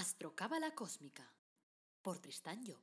Astrocábala Cósmica por Tristán Job.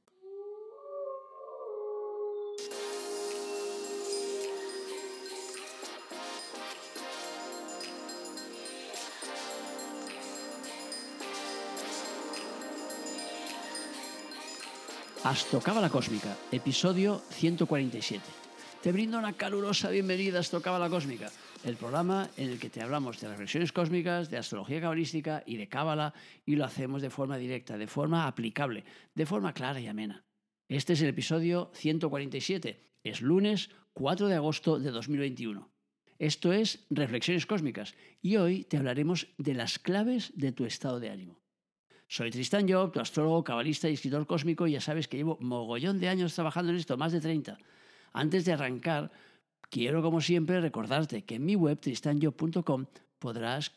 Astrocábala Cósmica, episodio 147. Te brindo una calurosa bienvenida a Astrocábala Cósmica, el programa en el que te hablamos de reflexiones cósmicas, de astrología cabalística y de cábala, y lo hacemos de forma directa, de forma aplicable, de forma clara y amena. Este es el episodio 147. Es lunes 4 de agosto de 2021. Esto es Reflexiones Cósmicas y hoy te hablaremos de las claves de tu estado de ánimo. Soy Tristán Job, tu astrólogo, cabalista y escritor cósmico y ya sabes que llevo mogollón de años trabajando en esto, más de 30. Antes de arrancar, quiero como siempre recordarte que en mi web tristanjob.com podrás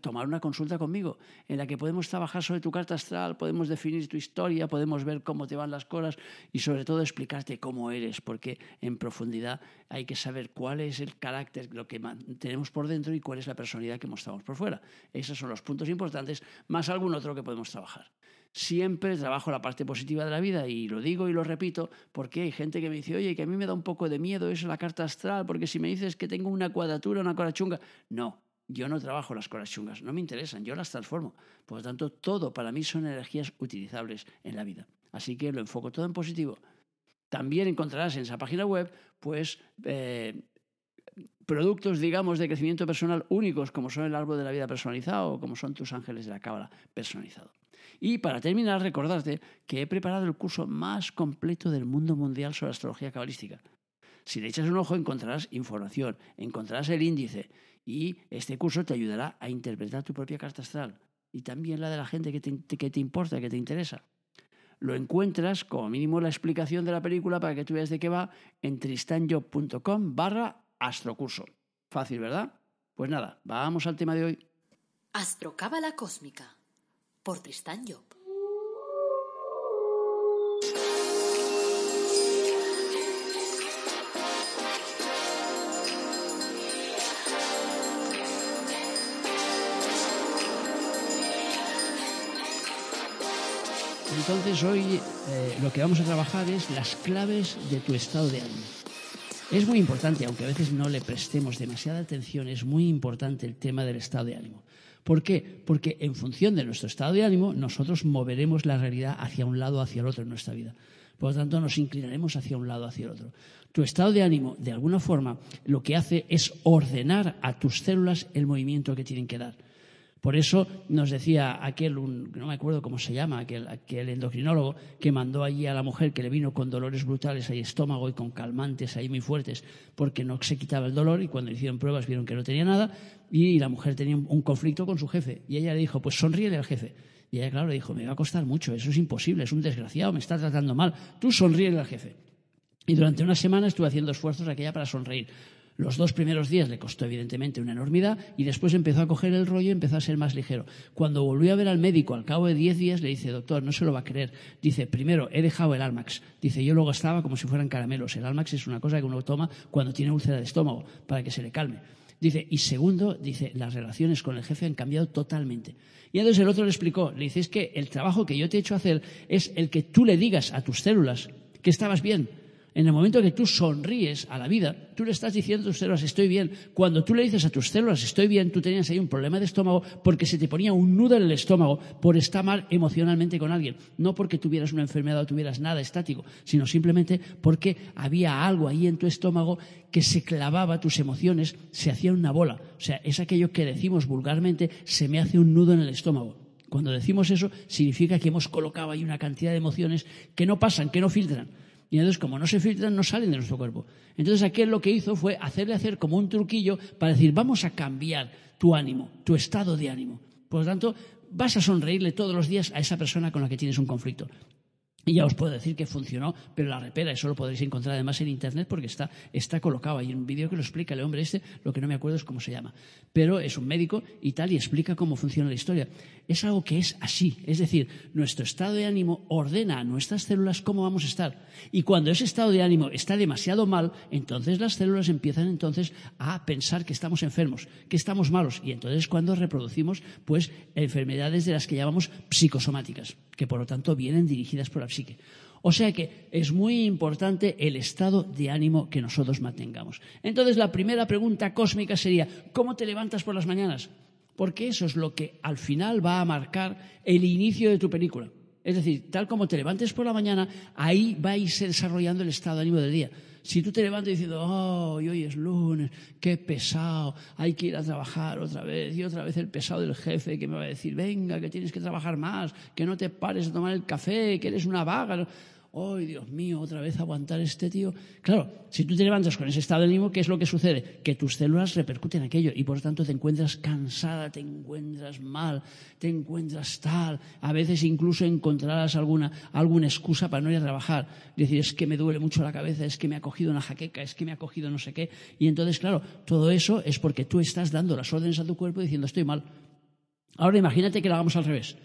tomar una consulta conmigo en la que podemos trabajar sobre tu carta astral, podemos definir tu historia, podemos ver cómo te van las cosas y sobre todo explicarte cómo eres, porque en profundidad hay que saber cuál es el carácter, lo que tenemos por dentro y cuál es la personalidad que mostramos por fuera. Esos son los puntos importantes, más algún otro que podemos trabajar. Siempre trabajo la parte positiva de la vida y lo digo y lo repito porque hay gente que me dice, oye, que a mí me da un poco de miedo eso, la carta astral, porque si me dices que tengo una cuadratura, una cosa chunga, no, yo no trabajo las cosas chungas, no me interesan, yo las transformo. Por lo tanto, todo para mí son energías utilizables en la vida. Así que lo enfoco todo en positivo. También encontrarás en esa página web, pues, eh, productos, digamos, de crecimiento personal únicos, como son el árbol de la vida personalizado o como son tus ángeles de la cábala personalizado. Y para terminar, recordarte que he preparado el curso más completo del mundo mundial sobre astrología cabalística. Si le echas un ojo encontrarás información, encontrarás el índice y este curso te ayudará a interpretar tu propia carta astral y también la de la gente que te, que te importa, que te interesa. Lo encuentras, como mínimo, la explicación de la película para que tú veas de qué va en tristanjob.com barra astrocurso. Fácil, ¿verdad? Pues nada, vamos al tema de hoy. Astrocábala Cósmica por Tristán Job. Entonces hoy eh, lo que vamos a trabajar es las claves de tu estado de ánimo. Es muy importante, aunque a veces no le prestemos demasiada atención, es muy importante el tema del estado de ánimo. ¿Por qué? Porque en función de nuestro estado de ánimo, nosotros moveremos la realidad hacia un lado o hacia el otro en nuestra vida. Por lo tanto, nos inclinaremos hacia un lado o hacia el otro. Tu estado de ánimo, de alguna forma, lo que hace es ordenar a tus células el movimiento que tienen que dar. Por eso nos decía aquel, no me acuerdo cómo se llama, aquel, endocrinólogo que mandó allí a la mujer que le vino con dolores brutales ahí estómago y con calmantes ahí muy fuertes porque no se quitaba el dolor y cuando hicieron pruebas vieron que no tenía nada y la mujer tenía un conflicto con su jefe y ella le dijo, pues sonríele al jefe. Y ella, claro, le dijo, me va a costar mucho, eso es imposible, es un desgraciado, me está tratando mal, tú sonríele al jefe. Y durante una semana estuve haciendo esfuerzos aquella para sonreír. Los dos primeros días le costó evidentemente una enormidad y después empezó a coger el rollo y empezó a ser más ligero. Cuando volvió a ver al médico al cabo de diez días le dice, doctor, no se lo va a creer. Dice, primero, he dejado el Almax. Dice, yo lo gastaba como si fueran caramelos. El Almax es una cosa que uno toma cuando tiene úlcera de estómago para que se le calme. Dice, y segundo, dice, las relaciones con el jefe han cambiado totalmente. Y entonces el otro le explicó, le dice, es que el trabajo que yo te he hecho hacer es el que tú le digas a tus células que estabas bien, en el momento que tú sonríes a la vida, tú le estás diciendo a tus células, estoy bien. Cuando tú le dices a tus células, estoy bien, tú tenías ahí un problema de estómago porque se te ponía un nudo en el estómago por estar mal emocionalmente con alguien. No porque tuvieras una enfermedad o tuvieras nada estático, sino simplemente porque había algo ahí en tu estómago que se clavaba tus emociones, se hacía una bola. O sea, es aquello que decimos vulgarmente, se me hace un nudo en el estómago. Cuando decimos eso, significa que hemos colocado ahí una cantidad de emociones que no pasan, que no filtran. Y entonces, como no se filtran, no salen de nuestro cuerpo. Entonces, aquel lo que hizo fue hacerle hacer como un truquillo para decir, vamos a cambiar tu ánimo, tu estado de ánimo. Por lo tanto, vas a sonreírle todos los días a esa persona con la que tienes un conflicto. Y ya os puedo decir que funcionó, pero la repera, eso lo podréis encontrar además en internet porque está, está colocado. Hay un vídeo que lo explica el hombre este, lo que no me acuerdo es cómo se llama. Pero es un médico y tal, y explica cómo funciona la historia. Es algo que es así. Es decir, nuestro estado de ánimo ordena a nuestras células cómo vamos a estar. Y cuando ese estado de ánimo está demasiado mal, entonces las células empiezan entonces a pensar que estamos enfermos, que estamos malos. Y entonces cuando reproducimos, pues, enfermedades de las que llamamos psicosomáticas que por lo tanto vienen dirigidas por la psique. O sea que es muy importante el estado de ánimo que nosotros mantengamos. Entonces la primera pregunta cósmica sería, ¿cómo te levantas por las mañanas? Porque eso es lo que al final va a marcar el inicio de tu película. Es decir, tal como te levantes por la mañana, ahí va a irse desarrollando el estado de ánimo del día. Si tú te levantas diciendo, oh, hoy es lunes, qué pesado, hay que ir a trabajar otra vez, y otra vez el pesado del jefe que me va a decir, venga, que tienes que trabajar más, que no te pares a tomar el café, que eres una vaga. ¡Ay, Dios mío, otra vez aguantar este tío! Claro, si tú te levantas con ese estado de ánimo, ¿qué es lo que sucede? Que tus células repercuten aquello y por lo tanto te encuentras cansada, te encuentras mal, te encuentras tal. A veces incluso encontrarás alguna, alguna excusa para no ir a trabajar. Decir, es que me duele mucho la cabeza, es que me ha cogido una jaqueca, es que me ha cogido no sé qué. Y entonces, claro, todo eso es porque tú estás dando las órdenes a tu cuerpo diciendo, estoy mal. Ahora imagínate que lo hagamos al revés.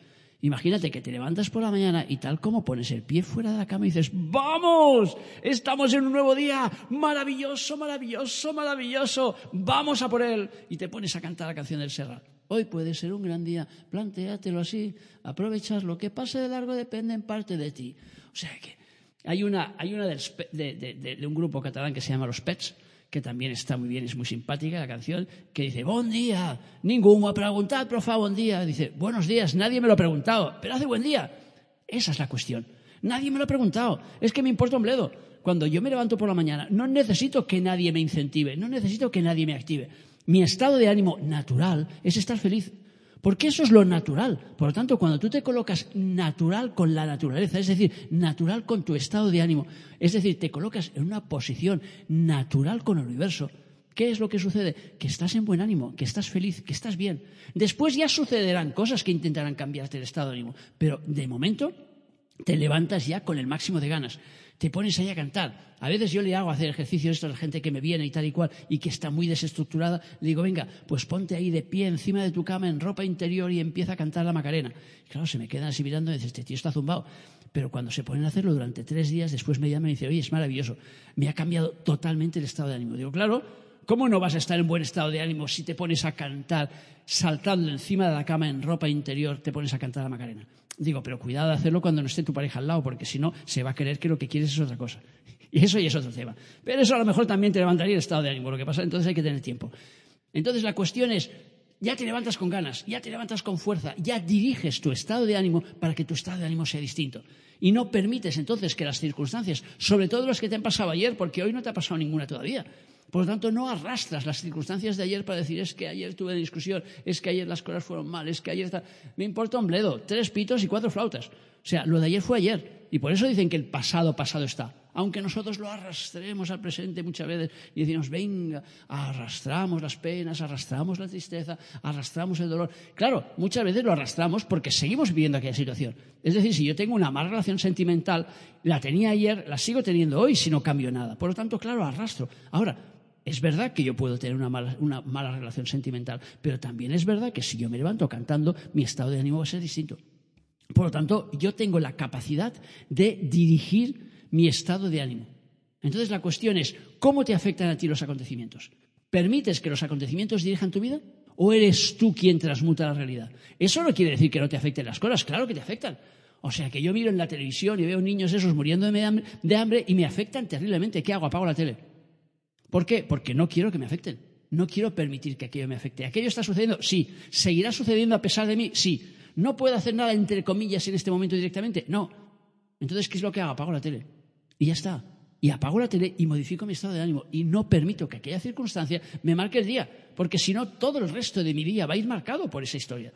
Imagínate que te levantas por la mañana y tal como pones el pie fuera de la cama y dices, ¡vamos! Estamos en un nuevo día, maravilloso, maravilloso, maravilloso, vamos a por él. Y te pones a cantar la canción del Serrat. Hoy puede ser un gran día, plantéatelo así, aprovechas lo que pase de largo depende en parte de ti. O sea que hay una, hay una de un grupo catalán que se llama Los Pets, que también está muy bien, es muy simpática la canción, que dice, buen día, ninguno ha preguntado, profa, buen día. Dice, buenos días, nadie me lo ha preguntado, pero hace buen día. Esa es la cuestión. Nadie me lo ha preguntado, es que me importa un bledo. Cuando yo me levanto por la mañana, no necesito que nadie me incentive, no necesito que nadie me active. Mi estado de ánimo natural es estar feliz. Porque eso es lo natural. Por lo tanto, cuando tú te colocas natural con la naturaleza, es decir, natural con tu estado de ánimo, es decir, te colocas en una posición natural con el universo, ¿qué es lo que sucede? Que estás en buen ánimo, que estás feliz, que estás bien. Después ya sucederán cosas que intentarán cambiarte el estado de ánimo, pero de momento te levantas ya con el máximo de ganas te pones ahí a cantar. A veces yo le hago hacer ejercicios a la gente que me viene y tal y cual y que está muy desestructurada. Le digo, venga, pues ponte ahí de pie encima de tu cama en ropa interior y empieza a cantar la Macarena. claro, se me quedan así mirando y dicen, este tío está zumbado. Pero cuando se ponen a hacerlo durante tres días, después me llaman y dicen, oye, es maravilloso. Me ha cambiado totalmente el estado de ánimo. Digo, claro, ¿cómo no vas a estar en buen estado de ánimo si te pones a cantar saltando encima de la cama en ropa interior, te pones a cantar la Macarena? Digo, pero cuidado de hacerlo cuando no esté tu pareja al lado, porque si no, se va a creer que lo que quieres es otra cosa. Y eso ya es otro tema. Pero eso a lo mejor también te levantaría el estado de ánimo. Lo que pasa, entonces hay que tener tiempo. Entonces la cuestión es, ya te levantas con ganas, ya te levantas con fuerza, ya diriges tu estado de ánimo para que tu estado de ánimo sea distinto. Y no permites entonces que las circunstancias, sobre todo las que te han pasado ayer, porque hoy no te ha pasado ninguna todavía, por lo tanto, no arrastras las circunstancias de ayer para decir es que ayer tuve discusión, es que ayer las cosas fueron mal, es que ayer... Me importa un bledo, tres pitos y cuatro flautas. O sea, lo de ayer fue ayer. Y por eso dicen que el pasado, pasado está. Aunque nosotros lo arrastremos al presente muchas veces y decimos, venga, arrastramos las penas, arrastramos la tristeza, arrastramos el dolor. Claro, muchas veces lo arrastramos porque seguimos viviendo aquella situación. Es decir, si yo tengo una mala relación sentimental, la tenía ayer, la sigo teniendo hoy si no cambio nada. Por lo tanto, claro, arrastro. Ahora, es verdad que yo puedo tener una mala, relación sentimental, pero también es verdad que si yo me levanto cantando, mi estado de ánimo va a ser distinto. Por lo tanto, yo tengo la capacidad de dirigir mi estado de ánimo. Entonces la cuestión es, ¿cómo te afectan a ti los acontecimientos? ¿Permites que los acontecimientos dirijan tu vida? ¿O eres tú quien transmuta la realidad? Eso no quiere decir que no te afecten las cosas, claro que te afectan. O sea, que yo miro en la televisión y veo niños esos muriendo de hambre y me afectan terriblemente. ¿Qué hago? Apago la tele. ¿Por qué? Porque no quiero que me afecten. No quiero permitir que aquello me afecte. ¿Aquello está sucediendo? Sí. ¿Seguirá sucediendo a pesar de mí? Sí. ¿No puedo hacer nada entre comillas en este momento directamente? No. Entonces, ¿qué es lo que hago? Apago la tele. Y ya está. Y apago la tele y modifico mi estado de ánimo. Y no permito que aquella circunstancia me marque el día. Porque si no, todo el resto de mi día va a ir marcado por esa historia.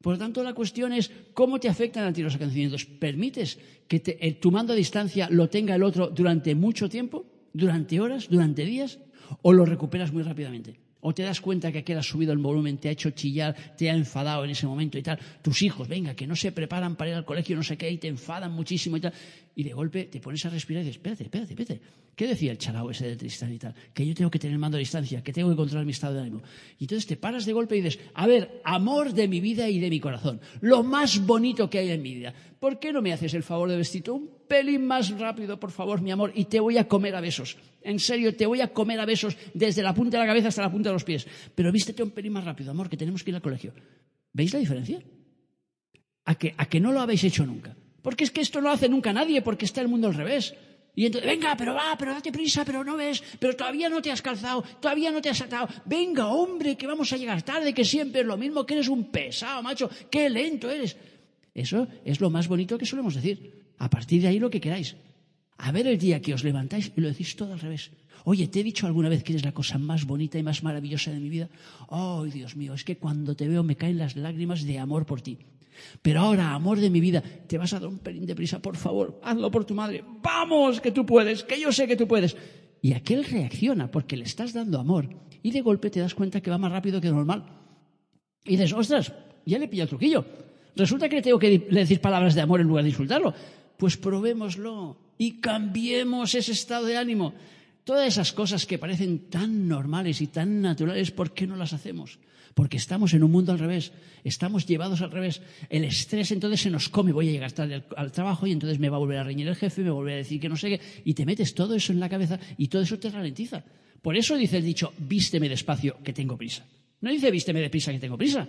Por lo tanto, la cuestión es cómo te afectan a ti los acontecimientos. ¿Permites que tu mando a distancia lo tenga el otro durante mucho tiempo? Durante horas, durante días, o lo recuperas muy rápidamente. O te das cuenta que aquel ha subido el volumen, te ha hecho chillar, te ha enfadado en ese momento y tal. Tus hijos, venga, que no se preparan para ir al colegio, no sé qué, y te enfadan muchísimo y tal. Y de golpe te pones a respirar y dices, espérate, espérate, espérate. ¿Qué decía el chalao ese de Tristán y tal? Que yo tengo que tener mando a distancia, que tengo que controlar mi estado de ánimo. Y entonces te paras de golpe y dices, a ver, amor de mi vida y de mi corazón, lo más bonito que hay en mi vida. ¿Por qué no me haces el favor de vestirte un pelín más rápido, por favor, mi amor? Y te voy a comer a besos. En serio, te voy a comer a besos desde la punta de la cabeza hasta la punta de los pies. Pero vístete un pelín más rápido, amor, que tenemos que ir al colegio. ¿Veis la diferencia? A que, a que no lo habéis hecho nunca. Porque es que esto no hace nunca nadie, porque está el mundo al revés. Y entonces, venga, pero va, pero date prisa, pero no ves, pero todavía no te has calzado, todavía no te has atado. Venga, hombre, que vamos a llegar tarde, que siempre es lo mismo, que eres un pesado, macho, qué lento eres. Eso es lo más bonito que solemos decir. A partir de ahí lo que queráis. A ver el día que os levantáis y lo decís todo al revés. Oye, ¿te he dicho alguna vez que eres la cosa más bonita y más maravillosa de mi vida? ¡Oh, Dios mío! Es que cuando te veo me caen las lágrimas de amor por ti. Pero ahora, amor de mi vida, te vas a dar un pelín de prisa, por favor, hazlo por tu madre. Vamos, que tú puedes, que yo sé que tú puedes. Y aquel reacciona porque le estás dando amor y de golpe te das cuenta que va más rápido que normal. Y dices, ostras, ya le pilla el truquillo. Resulta que le tengo que decir palabras de amor en lugar de insultarlo. Pues probémoslo y cambiemos ese estado de ánimo. Todas esas cosas que parecen tan normales y tan naturales, ¿por qué no las hacemos? Porque estamos en un mundo al revés, estamos llevados al revés. El estrés entonces se nos come, voy a llegar tarde al, trabajo y entonces me va a volver a reñir el jefe, me va a volver a decir que no sé qué, y te metes todo eso en la cabeza y todo eso te ralentiza. Por eso dice el dicho, vísteme despacio, que tengo prisa. No dice vísteme deprisa, que tengo prisa.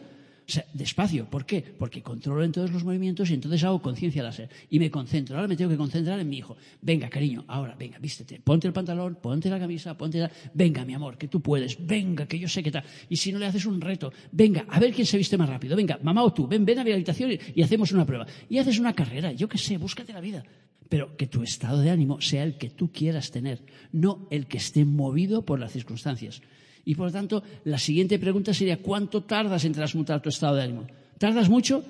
Despacio. ¿Por qué? Porque controlo en todos los movimientos y entonces hago conciencia láser. Y me concentro. Ahora me tengo que concentrar en mi hijo. Venga, cariño, ahora, venga, vístete. Ponte el pantalón, ponte la camisa, ponte la... Venga, mi amor, que tú puedes. Venga, que yo sé que tal. Y si no le haces un reto, venga, a ver quién se viste más rápido. Venga, mamá o tú, ven, ven a mi habitación y, hacemos una prueba. Y haces una carrera, yo qué sé, búscate la vida pero que tu estado de ánimo sea el que tú quieras tener, no el que esté movido por las circunstancias. Y por lo tanto, la siguiente pregunta sería, ¿cuánto tardas en transmutar tu estado de ánimo? ¿Tardas mucho?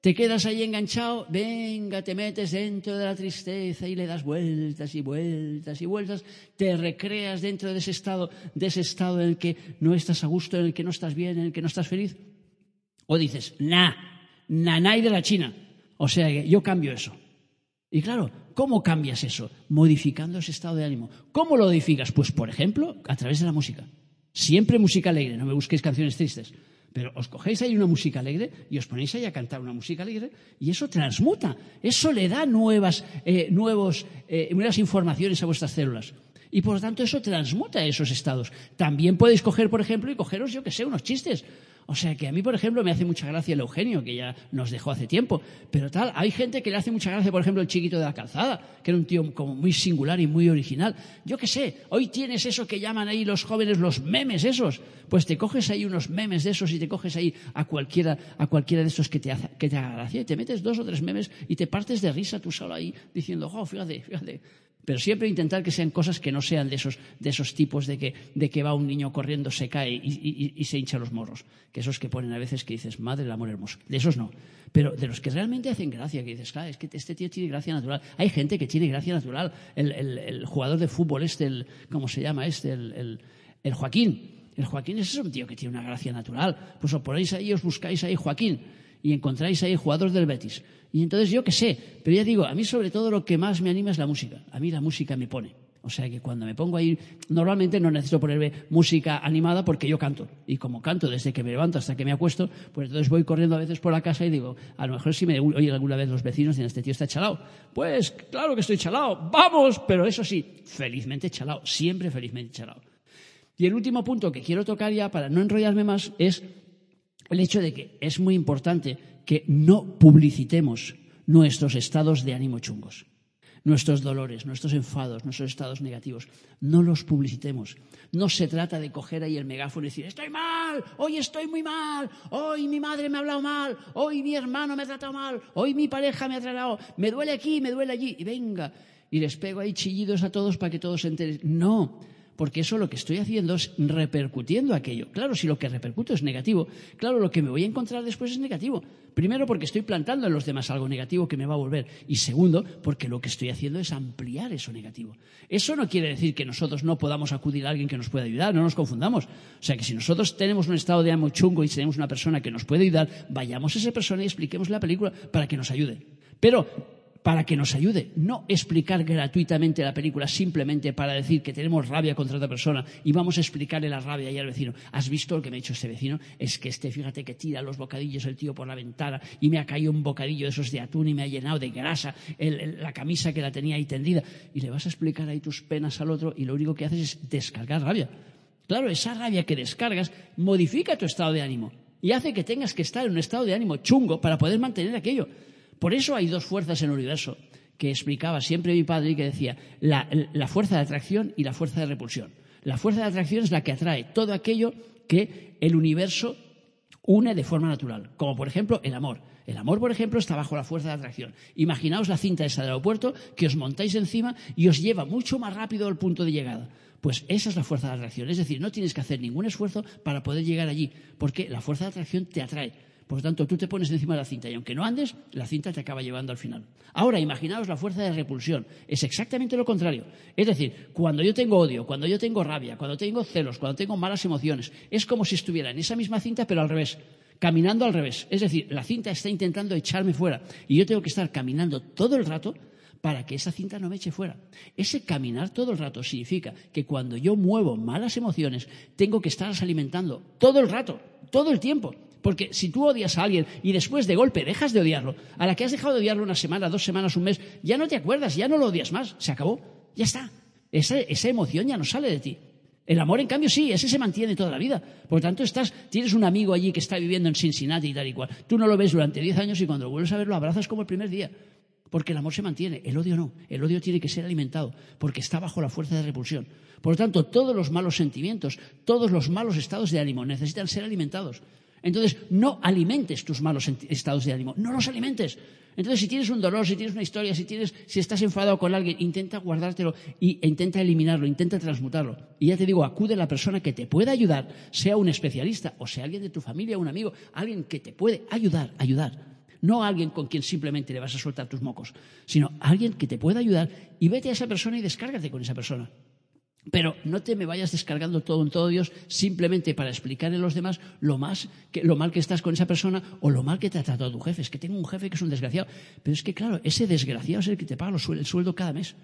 ¿Te quedas ahí enganchado? Venga, te metes dentro de la tristeza y le das vueltas y vueltas y vueltas, te recreas dentro de ese estado, de ese estado en el que no estás a gusto, en el que no estás bien, en el que no estás feliz. O dices, nah, nanay de la China. O sea, yo cambio eso. Y claro, ¿cómo cambias eso? Modificando ese estado de ánimo. ¿Cómo lo modificas? Pues, por ejemplo, a través de la música. Siempre música alegre, no me busquéis canciones tristes. Pero os cogéis ahí una música alegre y os ponéis ahí a cantar una música alegre y eso transmuta. Eso le da nuevas, eh, nuevos, eh, nuevas informaciones a vuestras células. Y por lo tanto eso transmuta esos estados. También podéis coger, por ejemplo, y cogeros, yo que sé, unos chistes. O sea que a mí, por ejemplo, me hace mucha gracia el Eugenio, que ya nos dejó hace tiempo. Pero tal, hay gente que le hace mucha gracia, por ejemplo, el chiquito de la calzada, que era un tío como muy singular y muy original. Yo qué sé, hoy tienes eso que llaman ahí los jóvenes los memes esos. Pues te coges ahí unos memes de esos y te coges ahí a cualquiera, a cualquiera de esos que te, hace, que te haga gracia y te metes dos o tres memes y te partes de risa tú solo ahí diciendo, oh, fíjate, fíjate. Pero siempre intentar que sean cosas que no sean de esos, de esos tipos de que, de que va un niño corriendo, se cae y, se hincha los morros. Que esos que ponen a veces que dices, madre el amor hermoso. De esos no. Pero de los que realmente hacen gracia, que dices, claro, es que este tío tiene gracia natural. Hay gente que tiene gracia natural. El, el, jugador de fútbol este, el, ¿cómo se llama este? El, el, Joaquín. El Joaquín es un tío que tiene una gracia natural. Pues os ponéis ahí, os buscáis ahí Joaquín y encontráis ahí jugadores del Betis. Y entonces yo qué sé, pero ya digo, a mí sobre todo lo que más me anima es la música. A mí la música me pone. O sea que cuando me pongo ahí, normalmente no necesito ponerme música animada porque yo canto. Y como canto desde que me levanto hasta que me acuesto, pues entonces voy corriendo a veces por la casa y digo, a lo mejor si me oyen alguna vez los vecinos dicen, este tío está chalado. Pues claro que estoy chalado, vamos, pero eso sí, felizmente chalado, siempre felizmente chalado. Y el último punto que quiero tocar ya para no enrollarme más es el hecho de que es muy importante que no publicitemos nuestros estados de ánimo chungos, nuestros dolores, nuestros enfados, nuestros estados negativos. No los publicitemos. No se trata de coger ahí el megáfono y decir, estoy mal, hoy estoy muy mal, hoy mi madre me ha hablado mal, hoy mi hermano me ha tratado mal, hoy mi pareja me ha tratado, me duele aquí, me duele allí, y venga, y les pego ahí chillidos a todos para que todos se enteren. No, porque eso lo que estoy haciendo es repercutiendo aquello. Claro, si lo que repercuto es negativo, claro, lo que me voy a encontrar después es negativo. Primero, porque estoy plantando en los demás algo negativo que me va a volver. Y segundo, porque lo que estoy haciendo es ampliar eso negativo. Eso no quiere decir que nosotros no podamos acudir a alguien que nos pueda ayudar, no nos confundamos. O sea, que si nosotros tenemos un estado de amo chungo y tenemos una persona que nos puede ayudar, vayamos a esa persona y expliquemos la película para que nos ayude. Pero para que nos ayude, no explicar gratuitamente la película simplemente para decir que tenemos rabia contra otra persona y vamos a explicarle la rabia y al vecino. ¿Has visto lo que me ha hecho este vecino? Es que este, fíjate que tira los bocadillos el tío por la ventana y me ha caído un bocadillo de esos de atún y me ha llenado de grasa la camisa que la tenía ahí tendida. Y le vas a explicar ahí tus penas al otro y lo único que haces es descargar rabia. Claro, esa rabia que descargas modifica tu estado de ánimo y hace que tengas que estar en un estado de ánimo chungo para poder mantener aquello. Por eso hay dos fuerzas en el universo que explicaba siempre mi padre y que decía la, fuerza de atracción y la fuerza de repulsión. La fuerza de atracción es la que atrae todo aquello que el universo une de forma natural, como por ejemplo el amor. El amor, por ejemplo, está bajo la fuerza de atracción. Imaginaos la cinta esa del aeropuerto que os montáis encima y os lleva mucho más rápido al punto de llegada. Pues esa es la fuerza de atracción. Es decir, no tienes que hacer ningún esfuerzo para poder llegar allí, porque la fuerza de atracción te atrae. Por lo tanto, tú te pones encima de la cinta y aunque no andes, la cinta te acaba llevando al final. Ahora, imaginaos la fuerza de repulsión. Es exactamente lo contrario. Es decir, cuando yo tengo odio, cuando yo tengo rabia, cuando tengo celos, cuando tengo malas emociones, es como si estuviera en esa misma cinta pero al revés caminando al revés. Es decir, la cinta está intentando echarme fuera y yo tengo que estar caminando todo el rato para que esa cinta no me eche fuera. Ese caminar todo el rato significa que cuando yo muevo malas emociones, tengo que estarlas alimentando todo el rato, todo el tiempo. Porque si tú odias a alguien y después de golpe dejas de odiarlo, a la que has dejado de odiarlo una semana, dos semanas, un mes, ya no te acuerdas, ya no lo odias más, se acabó, ya está. Esa, emoción ya no sale de ti. El amor, en cambio, sí, ese se mantiene toda la vida. Por lo tanto, estás, tienes un amigo allí que está viviendo en Cincinnati y tal y cual. Tú no lo ves durante diez años y cuando lo vuelves a ver lo abrazas como el primer día. Porque el amor se mantiene, el odio no. El odio tiene que ser alimentado, porque está bajo la fuerza de repulsión. Por lo tanto, todos los malos sentimientos, todos los malos estados de ánimo necesitan ser alimentados. Entonces, no alimentes tus malos estados de ánimo, no los alimentes. Entonces, si tienes un dolor, si tienes una historia, si, tienes, si estás enfadado con alguien, intenta guardártelo e intenta eliminarlo, intenta transmutarlo. Y ya te digo, acude a la persona que te pueda ayudar, sea un especialista o sea alguien de tu familia, un amigo, alguien que te puede ayudar, ayudar. No alguien con quien simplemente le vas a soltar tus mocos, sino alguien que te pueda ayudar y vete a esa persona y descárgate con esa persona. Pero no te me vayas descargando todo en todo Dios simplemente para explicarle a los demás lo, más lo mal que estás con esa persona o lo mal que te ha tratado tu jefe. Es que tengo un jefe que es un desgraciado. Pero es que, claro, ese desgraciado es el que te paga el sueldo cada mes.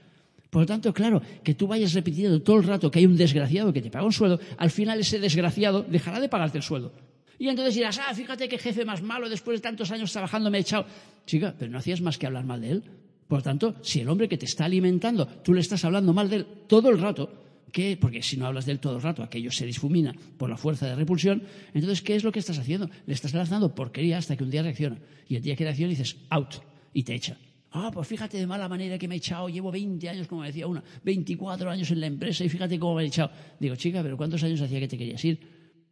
Por lo tanto, claro, que tú vayas repitiendo todo el rato que hay un desgraciado que te paga un sueldo, al final ese desgraciado dejará de pagarte el sueldo. Y entonces dirás, ah, fíjate qué jefe más malo, después de tantos años trabajando me he echado. Chica, pero no hacías más que hablar mal de él. Por lo tanto, si el hombre que te está alimentando, tú le estás hablando mal de él todo el rato, ¿Qué? Porque si no hablas de él todo el rato, aquello se difumina por la fuerza de repulsión. Entonces, ¿qué es lo que estás haciendo? Le estás lanzando porquería hasta que un día reacciona. Y el día que reacciona dices, out, y te echa. Ah, pues fíjate de mala manera que me he echado. Llevo 20 años, como decía una, 24 años en la empresa y fíjate cómo me he echado. Digo, chica, ¿pero cuántos años hacía que te querías ir?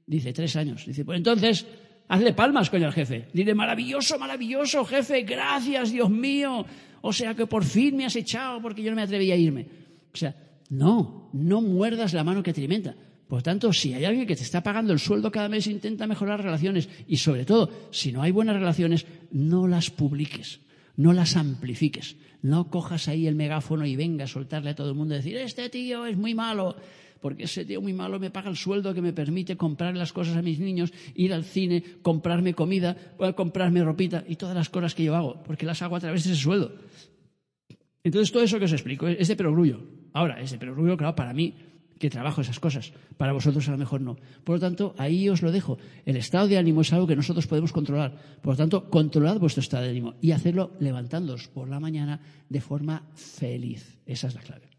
Dice, tres años. Dice, pues entonces, hazle palmas, con el jefe. Dile, maravilloso, maravilloso, jefe, gracias, Dios mío. O sea que por fin me has echado porque yo no me atrevía a irme. O sea, no, no muerdas la mano que te alimenta. Por tanto, si hay alguien que te está pagando el sueldo cada mes, intenta mejorar relaciones. Y sobre todo, si no hay buenas relaciones, no las publiques, no las amplifiques. No cojas ahí el megáfono y venga a soltarle a todo el mundo y decir, este tío es muy malo, porque ese tío muy malo me paga el sueldo que me permite comprar las cosas a mis niños, ir al cine, comprarme comida, comprarme ropita y todas las cosas que yo hago, porque las hago a través de ese sueldo. Entonces, todo eso que os explico es de perogrullo. Ahora, es de perogrullo, claro, para mí, que trabajo esas cosas. Para vosotros a lo mejor no. Por lo tanto, ahí os lo dejo. El estado de ánimo es algo que nosotros podemos controlar. Por lo tanto, controlad vuestro estado de ánimo y hacerlo levantándoos por la mañana de forma feliz. Esa es la clave.